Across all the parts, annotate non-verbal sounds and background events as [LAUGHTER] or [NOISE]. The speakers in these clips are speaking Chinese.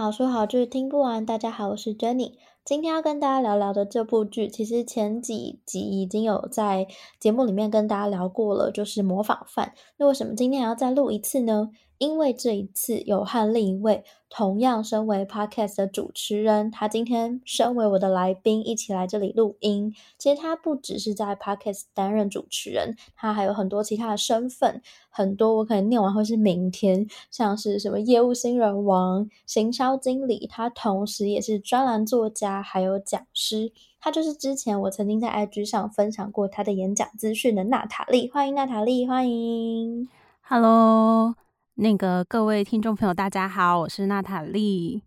好说好剧听不完。大家好，我是 Jenny。今天要跟大家聊聊的这部剧，其实前几集已经有在节目里面跟大家聊过了，就是《模仿犯》。那为什么今天还要再录一次呢？因为这一次有和另一位同样身为 Podcast 的主持人，他今天身为我的来宾一起来这里录音。其实他不只是在 Podcast 担任主持人，他还有很多其他的身份，很多我可能念完会是明天，像是什么业务新人王、行销经理，他同时也是专栏作家，还有讲师。他就是之前我曾经在 IG 上分享过他的演讲资讯的娜塔莉。欢迎娜塔莉，欢迎，Hello。那个各位听众朋友，大家好，我是娜塔莉。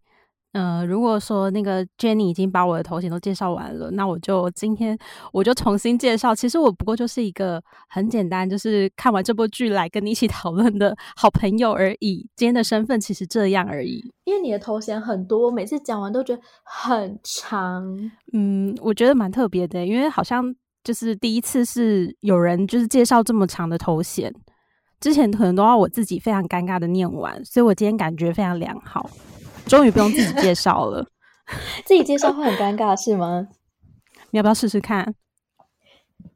呃，如果说那个 Jenny 已经把我的头衔都介绍完了，那我就今天我就重新介绍。其实我不过就是一个很简单，就是看完这部剧来跟你一起 [LAUGHS] 讨论的好朋友而已。今天的身份其实这样而已。因为你的头衔很多，我每次讲完都觉得很长。嗯，我觉得蛮特别的，因为好像就是第一次是有人就是介绍这么长的头衔。之前可能都要我自己非常尴尬的念完，所以我今天感觉非常良好，终于不用自己介绍了。[LAUGHS] 自己介绍会很尴尬是吗？你要不要试试看？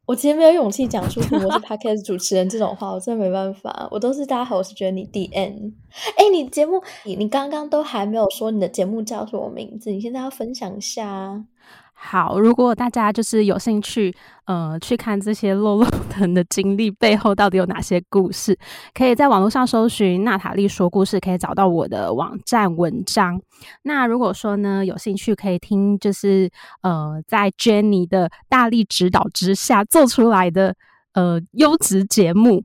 我其实没有勇气讲出我是 Podcast 主持人这种话，我真的没办法。我都是大家好，我是 Jenny the end。哎，你节目你你刚刚都还没有说你的节目叫什么名字，你现在要分享一下。好，如果大家就是有兴趣，呃，去看这些落落 [LAUGHS] 藤的经历背后到底有哪些故事，可以在网络上搜寻“娜塔莉说故事”，可以找到我的网站文章。那如果说呢，有兴趣可以听，就是呃，在 Jenny 的大力指导之下做出来的呃优质节目，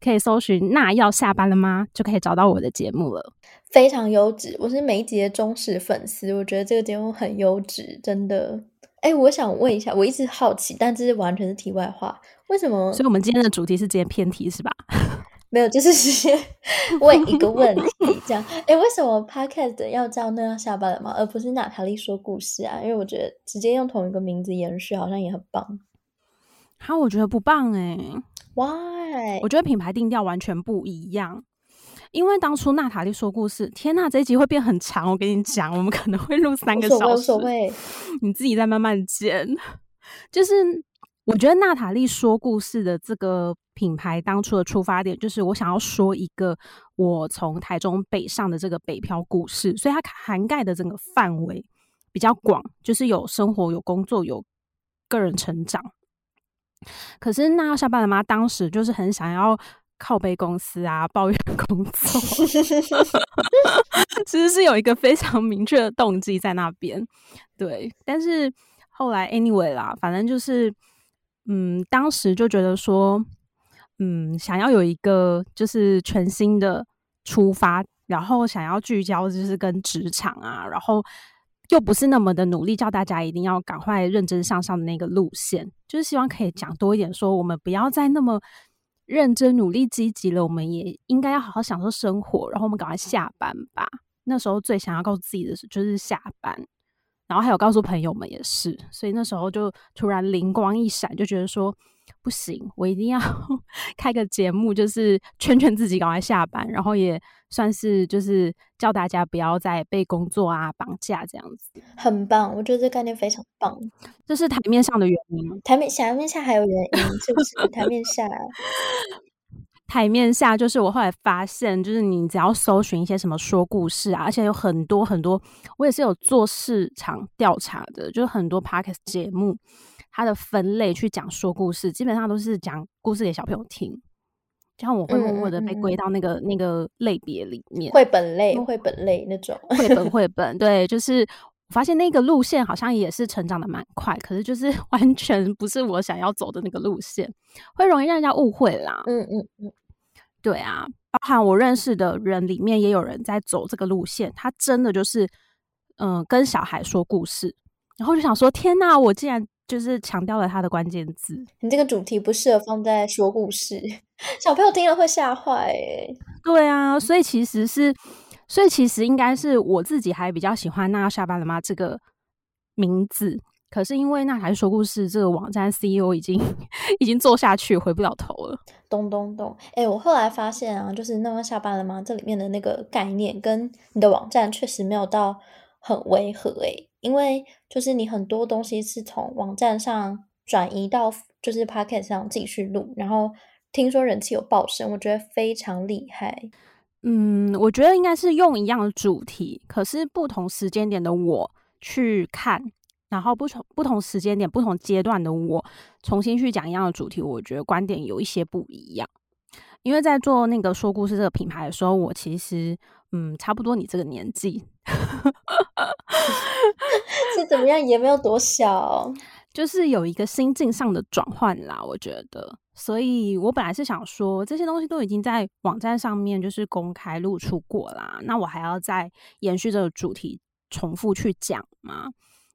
可以搜寻“那要下班了吗”，就可以找到我的节目了。非常优质，我是每一集的忠实粉丝。我觉得这个节目很优质，真的。哎，我想问一下，我一直好奇，但这是完全是题外话。为什么？所以我们今天的主题是直接偏题是吧？[LAUGHS] 没有，就是直接 [LAUGHS] 问一个问题，这样。哎，为什么 Podcast 要叫那样下班了吗？而不是娜塔莉说故事啊？因为我觉得直接用同一个名字延续，好像也很棒。哈，我觉得不棒哎。Why？我觉得品牌定调完全不一样。因为当初娜塔莉说故事，天呐，这一集会变很长。我跟你讲，我们可能会录三个小时，无所谓，你自己再慢慢剪。就是我觉得娜塔莉说故事的这个品牌当初的出发点，就是我想要说一个我从台中北上的这个北漂故事，所以它涵盖的整个范围比较广，就是有生活、有工作、有个人成长。可是娜要下班了吗？当时就是很想要。靠背公司啊，抱怨工作，[LAUGHS] [LAUGHS] 其实是有一个非常明确的动机在那边，对。但是后来 anyway 啦，反正就是，嗯，当时就觉得说，嗯，想要有一个就是全新的出发，然后想要聚焦就是跟职场啊，然后又不是那么的努力，叫大家一定要赶快认真向上的那个路线，就是希望可以讲多一点，说我们不要再那么。认真努力积极了，我们也应该要好好享受生活。然后我们赶快下班吧。那时候最想要告诉自己的是，就是下班。然后还有告诉朋友们也是。所以那时候就突然灵光一闪，就觉得说。不行，我一定要 [LAUGHS] 开个节目，就是劝劝自己赶快下班，然后也算是就是叫大家不要再被工作啊绑架这样子。很棒，我觉得这个概念非常棒。这是台面上的原因，台面下面下还有原因，是不是？台面下，[LAUGHS] 台面下就是我后来发现，就是你只要搜寻一些什么说故事啊，而且有很多很多，我也是有做市场调查的，就是很多 Podcast 节目。它的分类去讲说故事，基本上都是讲故事给小朋友听。像我会默默的被归到那个、嗯、那个类别里面，绘本类、绘本类那种绘本 [LAUGHS] 绘本。对，就是我发现那个路线好像也是成长的蛮快，可是就是 [LAUGHS] 完全不是我想要走的那个路线，会容易让人家误会啦。嗯嗯嗯，对啊，包含我认识的人里面也有人在走这个路线，他真的就是嗯、呃，跟小孩说故事，然后就想说，天哪，我竟然就是强调了它的关键字。你这个主题不适合放在说故事，[LAUGHS] 小朋友听了会吓坏。对啊，所以其实是，所以其实应该是我自己还比较喜欢“那要下班了吗”这个名字。可是因为那台说故事这个网站 CEO 已经 [LAUGHS] 已经做下去，回不了头了。咚咚咚！哎、欸，我后来发现啊，就是那要下班了吗？这里面的那个概念跟你的网站确实没有到很违和哎、欸，因为就是你很多东西是从网站上转移到就是 Podcast 上继续录，然后听说人气有爆升，我觉得非常厉害。嗯，我觉得应该是用一样的主题，可是不同时间点的我去看。然后不同不同时间点、不同阶段的我，重新去讲一样的主题，我觉得观点有一些不一样。因为在做那个说故事这个品牌的时候，我其实嗯，差不多你这个年纪，[LAUGHS] 是怎么样也没有多小，就是有一个心境上的转换啦。我觉得，所以我本来是想说，这些东西都已经在网站上面就是公开露出过啦，那我还要再延续这个主题，重复去讲吗？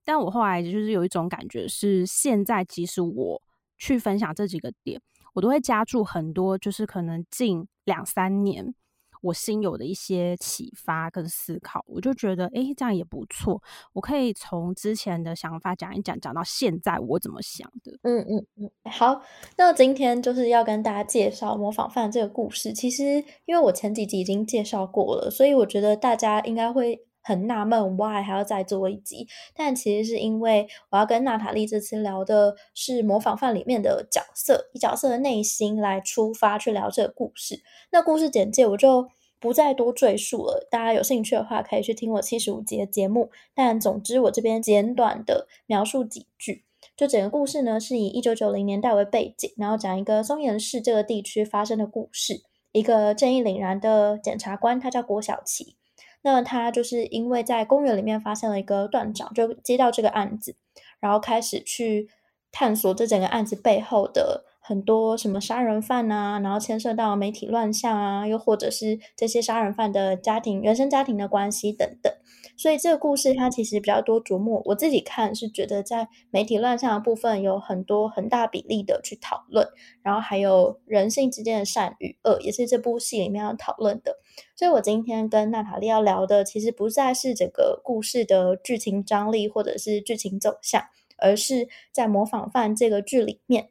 但我后来就是有一种感觉，是现在即使我去分享这几个点，我都会加注很多，就是可能近两三年我心有的一些启发跟思考。我就觉得，哎、这样也不错。我可以从之前的想法讲一讲，讲到现在我怎么想的。嗯嗯嗯，好。那今天就是要跟大家介绍模仿犯这个故事。其实因为我前几集已经介绍过了，所以我觉得大家应该会。很纳闷，why 还要再做一集？但其实是因为我要跟娜塔莉这次聊的是模仿犯里面的角色，以角色的内心来出发去聊这个故事。那故事简介我就不再多赘述了，大家有兴趣的话可以去听我七十五集的节目。但总之我这边简短的描述几句，就整个故事呢是以一九九零年代为背景，然后讲一个松岩市这个地区发生的故事。一个正义凛然的检察官，他叫郭晓琪。那他就是因为在公园里面发现了一个断掌，就接到这个案子，然后开始去探索这整个案子背后的很多什么杀人犯啊，然后牵涉到媒体乱象啊，又或者是这些杀人犯的家庭、原生家庭的关系等等。所以这个故事它其实比较多琢磨，我自己看是觉得在媒体乱象的部分有很多很大比例的去讨论，然后还有人性之间的善与恶，也是这部戏里面要讨论的。所以我今天跟娜塔莉要聊的，其实不再是这个故事的剧情张力或者是剧情走向，而是在模仿犯这个剧里面。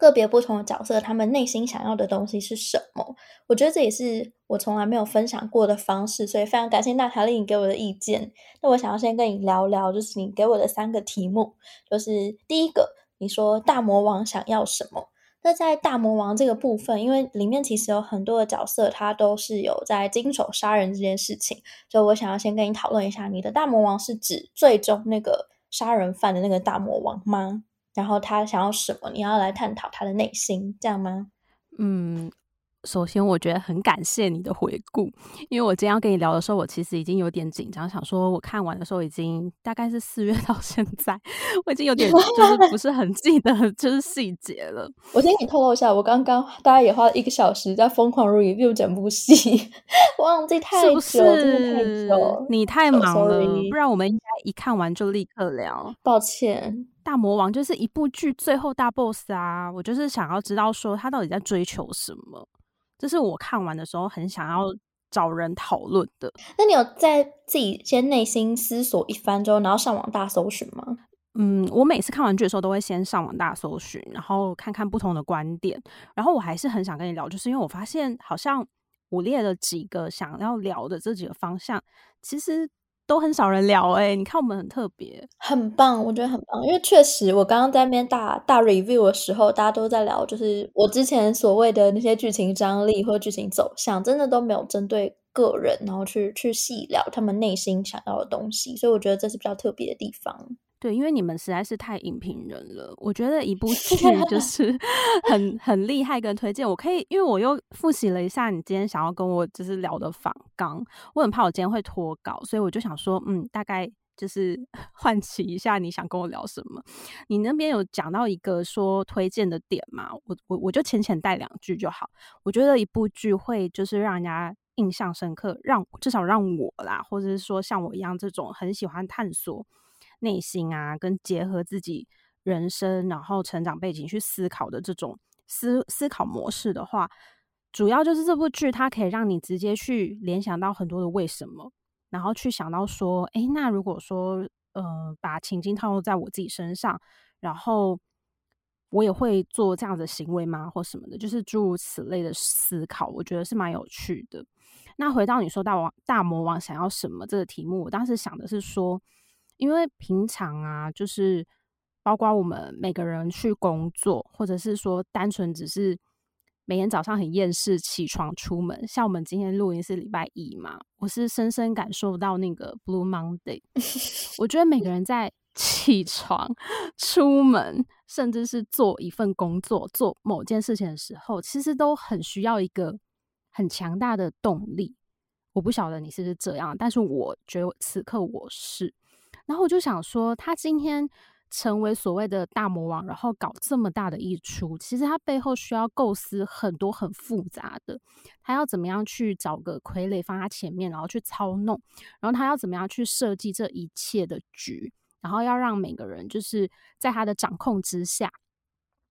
个别不同的角色，他们内心想要的东西是什么？我觉得这也是我从来没有分享过的方式，所以非常感谢娜塔莉你给我的意见。那我想要先跟你聊聊，就是你给我的三个题目，就是第一个，你说大魔王想要什么？那在大魔王这个部分，因为里面其实有很多的角色，他都是有在经手杀人这件事情，所以我想要先跟你讨论一下，你的大魔王是指最终那个杀人犯的那个大魔王吗？然后他想要什么？你要来探讨他的内心，这样吗？嗯。首先，我觉得很感谢你的回顾，因为我今天要跟你聊的时候，我其实已经有点紧张，想说我看完的时候已经大概是四月到现在，我已经有点就是不是很记得就是细节了。[LAUGHS] 我先给你透露一下，我刚刚大概也花了一个小时在疯狂 review 整部戏，我 [LAUGHS] 忘记太久，是不是真的太久，你太忙了，oh, 不然我们应该一看完就立刻聊。抱歉，大魔王就是一部剧最后大 boss 啊，我就是想要知道说他到底在追求什么。这是我看完的时候很想要找人讨论的。那你有在自己先内心思索一番之后，然后上网大搜寻吗？嗯，我每次看完剧的时候都会先上网大搜寻，然后看看不同的观点。然后我还是很想跟你聊，就是因为我发现好像我列了几个想要聊的这几个方向，其实。都很少人聊哎、你看我们很特别，很棒，我觉得很棒，因为确实我刚刚在那边大大 review 的时候，大家都在聊，就是我之前所谓的那些剧情张力或剧情走向，真的都没有针对个人，然后去去细聊他们内心想要的东西，所以我觉得这是比较特别的地方。对，因为你们实在是太影评人了。我觉得一部 [LAUGHS] 剧就是 [LAUGHS] 很很厉害，跟推荐。我可以，因为我又复习了一下你今天想要跟我就是聊的访纲，我很怕我今天会脱稿，所以我就想说，嗯，大概就是 [LAUGHS] 唤起一下你想跟我聊什么。你那边有讲到一个说推荐的点嘛？我我我就浅浅带两句就好。我觉得一部剧会就是让人家印象深刻，让至少让我啦，或者是说像我一样这种很喜欢探索内心啊，跟结合自己人生然后成长背景去思考的这种思思考模式的话，主要就是这部剧它可以让你直接去联想到很多的为什么，然后去想到说，哎，那如果说呃把情境套用在我自己身上，然后。我也会做这样的行为吗？或什么的，就是诸如此类的思考，我觉得是蛮有趣的。那回到你说大王大魔王想要什么这个题目，我当时想的是说，因为平常啊，就是包括我们每个人去工作，或者是说单纯只是每天早上很厌世起床出门，像我们今天录音是礼拜一嘛，我是深深感受到那个 Blue Monday。[LAUGHS] 我觉得每个人在。[LAUGHS] 起床、出门，甚至是做一份工作、做某件事情的时候，其实都很需要一个很强大的动力。我不晓得你是不是这样，但是我觉得此刻我是。然后我就想说，他今天成为所谓的大魔王，然后搞这么大的一出，其实他背后需要构思很多很复杂的。他要怎么样去找个傀儡放他前面，然后去操弄，然后他要怎么样去设计这一切的局。然后要让每个人就是在他的掌控之下，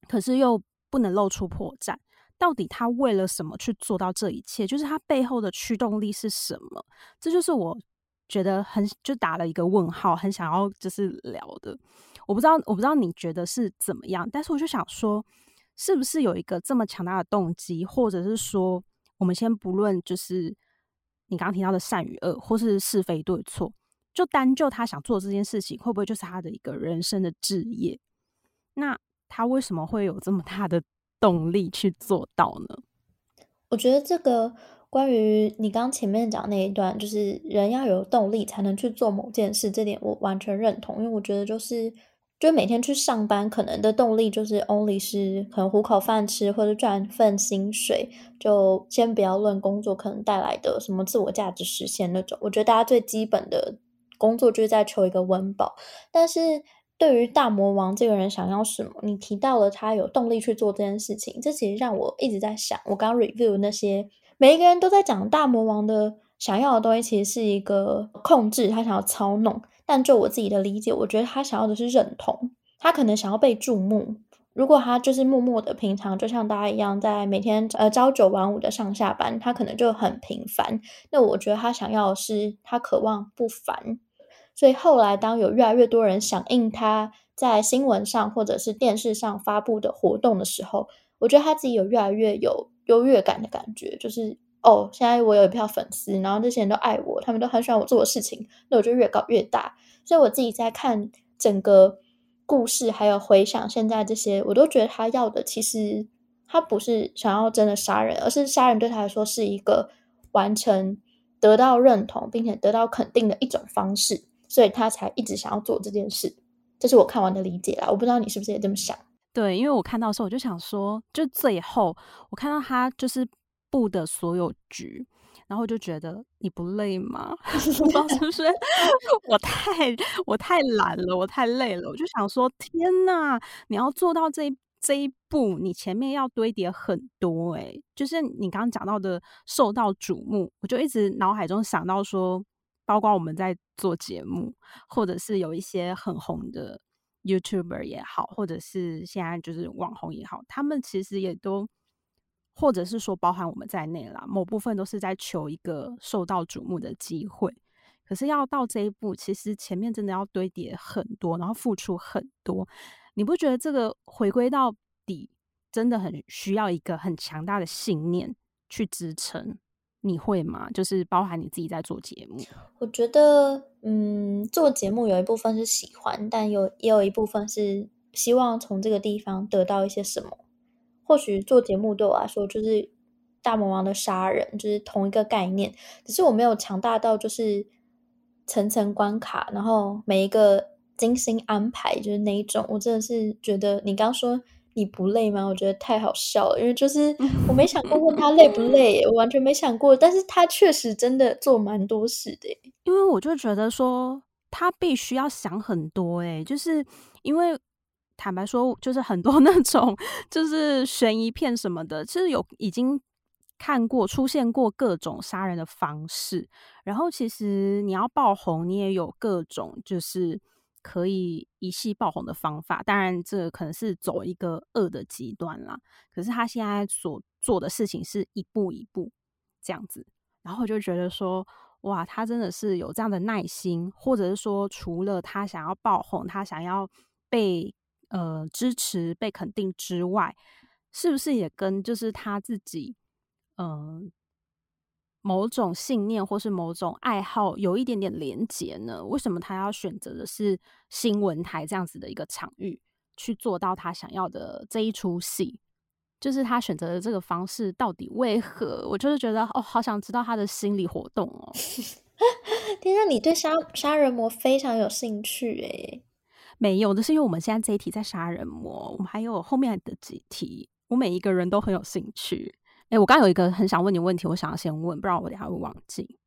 可是又不能露出破绽。到底他为了什么去做到这一切？就是他背后的驱动力是什么？这就是我觉得很就打了一个问号，很想要就是聊的。我不知道，我不知道你觉得是怎么样，但是我就想说，是不是有一个这么强大的动机，或者是说，我们先不论就是你刚刚提到的善与恶，或是是非对错。就单就他想做这件事情，会不会就是他的一个人生的志业？那他为什么会有这么大的动力去做到呢？我觉得这个关于你刚前面讲那一段，就是人要有动力才能去做某件事，这点我完全认同。因为我觉得就是，就每天去上班，可能的动力就是 only 是可能糊口饭吃，或者赚份薪水。就先不要论工作可能带来的什么自我价值实现那种，我觉得大家最基本的。工作就是在求一个温饱，但是对于大魔王这个人想要什么？你提到了他有动力去做这件事情，这其实让我一直在想。我刚刚 review 那些每一个人都在讲大魔王的想要的东西，其实是一个控制，他想要操弄。但就我自己的理解，我觉得他想要的是认同，他可能想要被注目。如果他就是默默的平常，就像大家一样，在每天呃朝九晚五的上下班，他可能就很平凡。那我觉得他想要的是，他渴望不凡。所以后来，当有越来越多人响应他在新闻上或者是电视上发布的活动的时候，我觉得他自己有越来越有优越感的感觉，就是哦，现在我有一票粉丝，然后这些人都爱我，他们都很喜欢我做的事情，那我就越搞越大。所以我自己在看整个故事，还有回想现在这些，我都觉得他要的其实他不是想要真的杀人，而是杀人对他来说是一个完成、得到认同并且得到肯定的一种方式。所以他才一直想要做这件事，这是我看完的理解啦。我不知道你是不是也这么想？对，因为我看到的时候，我就想说，就最后我看到他就是布的所有局，然后我就觉得你不累吗？[LAUGHS] 不知道是不是我太我太懒了，我太累了。我就想说，天哪，你要做到这这一步，你前面要堆叠很多诶、欸，就是你刚刚讲到的受到瞩目，我就一直脑海中想到说。包括我们在做节目，或者是有一些很红的 YouTuber 也好，或者是现在就是网红也好，他们其实也都，或者是说包含我们在内啦，某部分都是在求一个受到瞩目的机会。可是要到这一步，其实前面真的要堆叠很多，然后付出很多。你不觉得这个回归到底，真的很需要一个很强大的信念去支撑？你会吗？就是包含你自己在做节目。我觉得，嗯，做节目有一部分是喜欢，但有也有一部分是希望从这个地方得到一些什么。或许做节目对我来说就是大魔王的杀人，就是同一个概念，只是我没有强大到就是层层关卡，然后每一个精心安排，就是那一种。我真的是觉得你刚说。你不累吗？我觉得太好笑了，因为就是 [LAUGHS] 我没想过问他累不累，我完全没想过，但是他确实真的做蛮多事的。因为我就觉得说他必须要想很多，诶，就是因为坦白说，就是很多 [LAUGHS] 那种就是悬疑片什么的，其实有已经看过出现过各种杀人的方式，然后其实你要爆红，你也有各种就是可以一夕爆红的方法。当然，这可能是走一个恶的极端啦。可是他现在所做的事情是一步一步这样子，然后我就觉得说，哇，他真的是有这样的耐心，或者是说，除了他想要爆红，他想要被呃支持、被肯定之外，是不是也跟就是他自己？嗯、某种信念或是某种爱好有一点点连结呢？为什么他要选择的是新闻台这样子的一个场域去做到他想要的这一出戏？就是他选择的这个方式到底为何？我就是觉得哦，好想知道他的心理活动哦。[LAUGHS] 天啊，你对杀杀人魔非常有兴趣诶？没有，这是因为我们现在这一题在杀人魔，我们还有后面的几题，我每一个人都很有兴趣。哎、我刚有一个很想问你问题，我想要先问，不然我等下会忘记。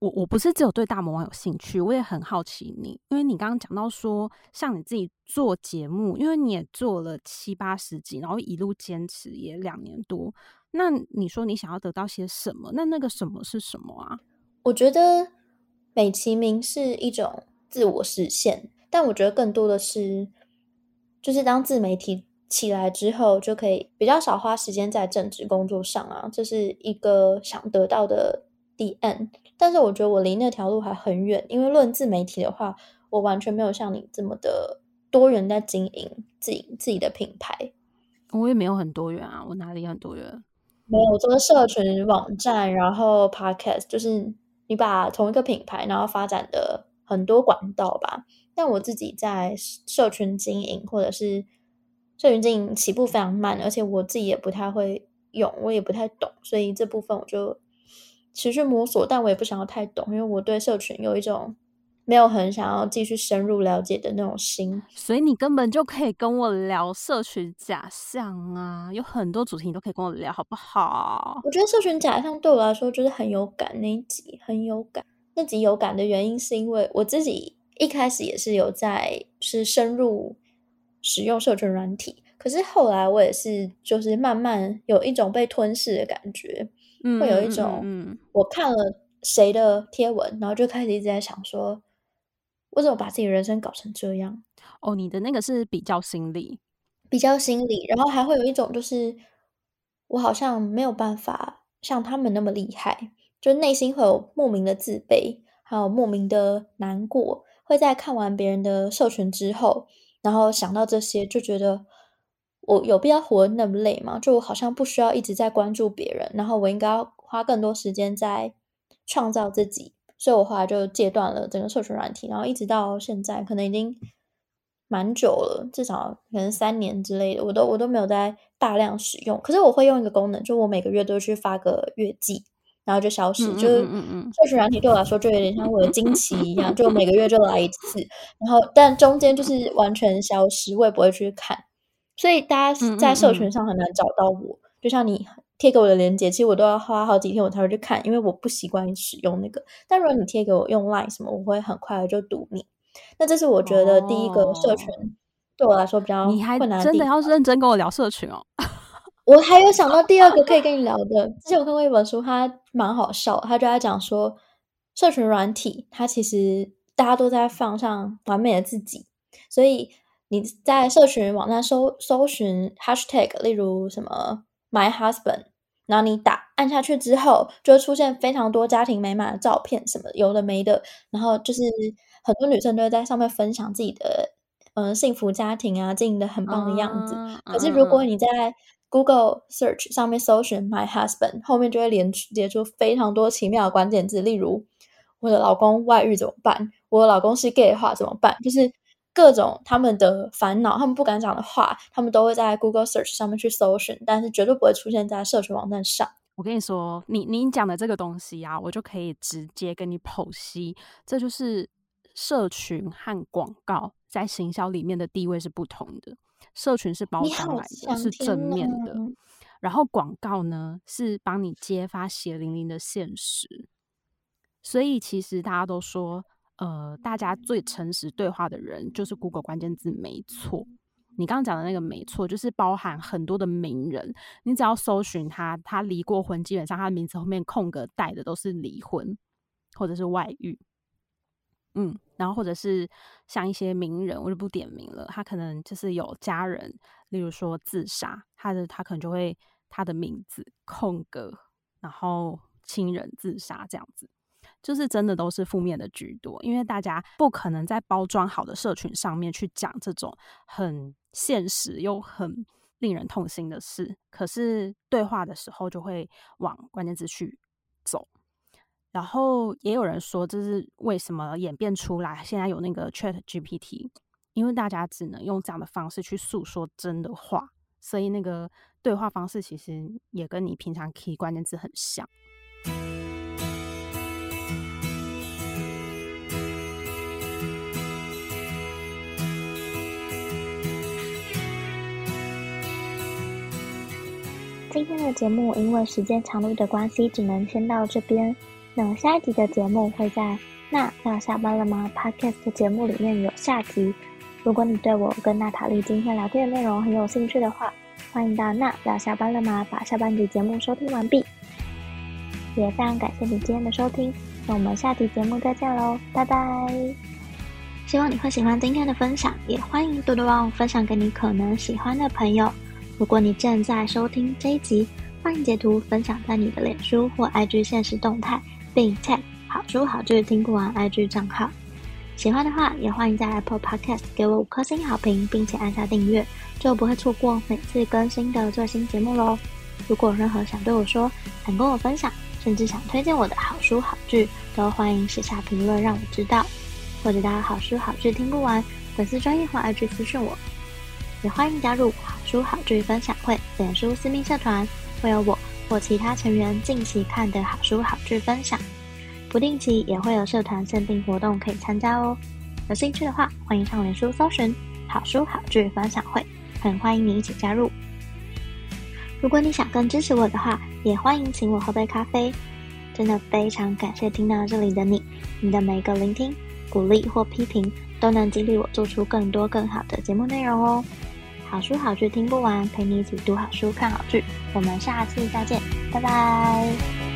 我我不是只有对大魔王有兴趣，我也很好奇你，因为你刚刚讲到说，像你自己做节目，因为你也做了七八十集，然后一路坚持也两年多，那你说你想要得到些什么？那那个什么是什么啊？我觉得美其名是一种自我实现，但我觉得更多的是，就是当自媒体。起来之后就可以比较少花时间在正职工作上啊，这是一个想得到的 the end。但是我觉得我离那条路还很远，因为论自媒体的话，我完全没有像你这么的多元在经营自己自己的品牌。我也没有很多元啊，我哪里很多元？没有，这个社群网站，然后 podcast，就是你把同一个品牌，然后发展的很多管道吧。但我自己在社群经营或者是。社群经营起步非常慢，而且我自己也不太会用，我也不太懂，所以这部分我就持续摸索。但我也不想要太懂，因为我对社群有一种没有很想要继续深入了解的那种心。所以你根本就可以跟我聊社群假象啊，有很多主题你都可以跟我聊，好不好？我觉得社群假象对我来说就是很有感，那一集很有感。那集有感的原因是因为我自己一开始也是有在是深入。使用社群软体，可是后来我也是，就是慢慢有一种被吞噬的感觉，嗯、会有一种，我看了谁的贴文，然后就开始一直在想说，我怎么把自己人生搞成这样？哦，你的那个是比较心理，比较心理，然后还会有一种，就是我好像没有办法像他们那么厉害，就内心会有莫名的自卑，还有莫名的难过，会在看完别人的社群之后。然后想到这些，就觉得我有必要活那么累吗？就我好像不需要一直在关注别人，然后我应该要花更多时间在创造自己。所以我后来就戒断了整个社群软体，然后一直到现在，可能已经蛮久了，至少可能三年之类的，我都我都没有在大量使用。可是我会用一个功能，就我每个月都去发个月记。然后就消失，就是社群软体对我来说就有点像我的经期一样，就每个月就来一次，然后但中间就是完全消失，我也不会去看，所以大家在社群上很难找到我。就像你贴给我的链接，其实我都要花好几天我才会去看，因为我不习惯使用那个。但如果你贴给我用 Line 什么，我会很快的就读你。那这是我觉得第一个社群对我来说比较困难的地方。你还真的要认真跟我聊社群哦。[LAUGHS] 我还有想到第二个可以跟你聊的，之前我看过一本书，它蛮好笑，它就在讲说，社群软体它其实大家都在放上完美的自己，所以你在社群网站搜搜寻 hashtag，例如什么 my husband，然后你打按下去之后，就会出现非常多家庭美满的照片，什么有的没的，然后就是很多女生都会在上面分享自己的嗯、呃、幸福家庭啊，经营的很棒的样子。Uh, uh, 可是如果你在 Google Search 上面搜寻 My Husband，后面就会连接出非常多奇妙的关键字，例如我的老公外遇怎么办？我的老公是 gay 的话怎么办？就是各种他们的烦恼，他们不敢讲的话，他们都会在 Google Search 上面去搜寻，但是绝对不会出现在社群网站上。我跟你说，你你讲的这个东西啊，我就可以直接跟你剖析，这就是社群和广告在行销里面的地位是不同的。社群是包装来的，是正面的，然后广告呢是帮你揭发血淋淋的现实。所以其实大家都说，呃，大家最诚实对话的人就是 Google 关键字没错。你刚刚讲的那个没错，就是包含很多的名人，你只要搜寻他，他离过婚，基本上他的名字后面空格带的都是离婚或者是外遇。嗯，然后或者是像一些名人，我就不点名了，他可能就是有家人，例如说自杀，他的他可能就会他的名字空格，然后亲人自杀这样子。就是真的都是负面的居多，因为大家不可能在包装好的社群上面去讲这种很现实又很令人痛心的事，可是对话的时候就会往关键字去走。然后也有人说，这是为什么演变出来现在有那个 Chat GPT，因为大家只能用这样的方式去诉说真的话，所以那个对话方式其实也跟你平常 key 关键字很像。今天的节目因为时间长度的关系，只能先到这边。那下一集的节目会在那要下班了吗？Podcast 节目里面有下集。如果你对我跟娜塔莉今天聊天的内容很有兴趣的话，欢迎到那要下班了吗？把下半集节目收听完毕。也非常感谢你今天的收听，那我们下集节目再见喽，拜拜！希望你会喜欢今天的分享，也欢迎多多帮我分享给你可能喜欢的朋友。如果你正在收听这一集，欢迎截图分享在你的脸书或 IG 现实动态，并 tag 好书好剧听不完 IG 账号。喜欢的话，也欢迎在 Apple Podcast 给我五颗星好评，并且按下订阅，就不会错过每次更新的最新节目喽。如果有任何想对我说、想跟我分享，甚至想推荐我的好书好剧，都欢迎写下评论让我知道，或者到好书好剧听不完粉丝专业或 IG 私讯我。也欢迎加入好书好剧分享会脸书私密社团，会有我或其他成员近期看的好书好剧分享，不定期也会有社团限定活动可以参加哦。有兴趣的话，欢迎上脸书搜寻好书好剧分享会，很欢迎你一起加入。如果你想更支持我的话，也欢迎请我喝杯咖啡。真的非常感谢听到这里的你，你的每一个聆听、鼓励或批评，都能激励我做出更多更好的节目内容哦。好书好剧听不完，陪你一起读好书、看好剧。我们下次再见，拜拜。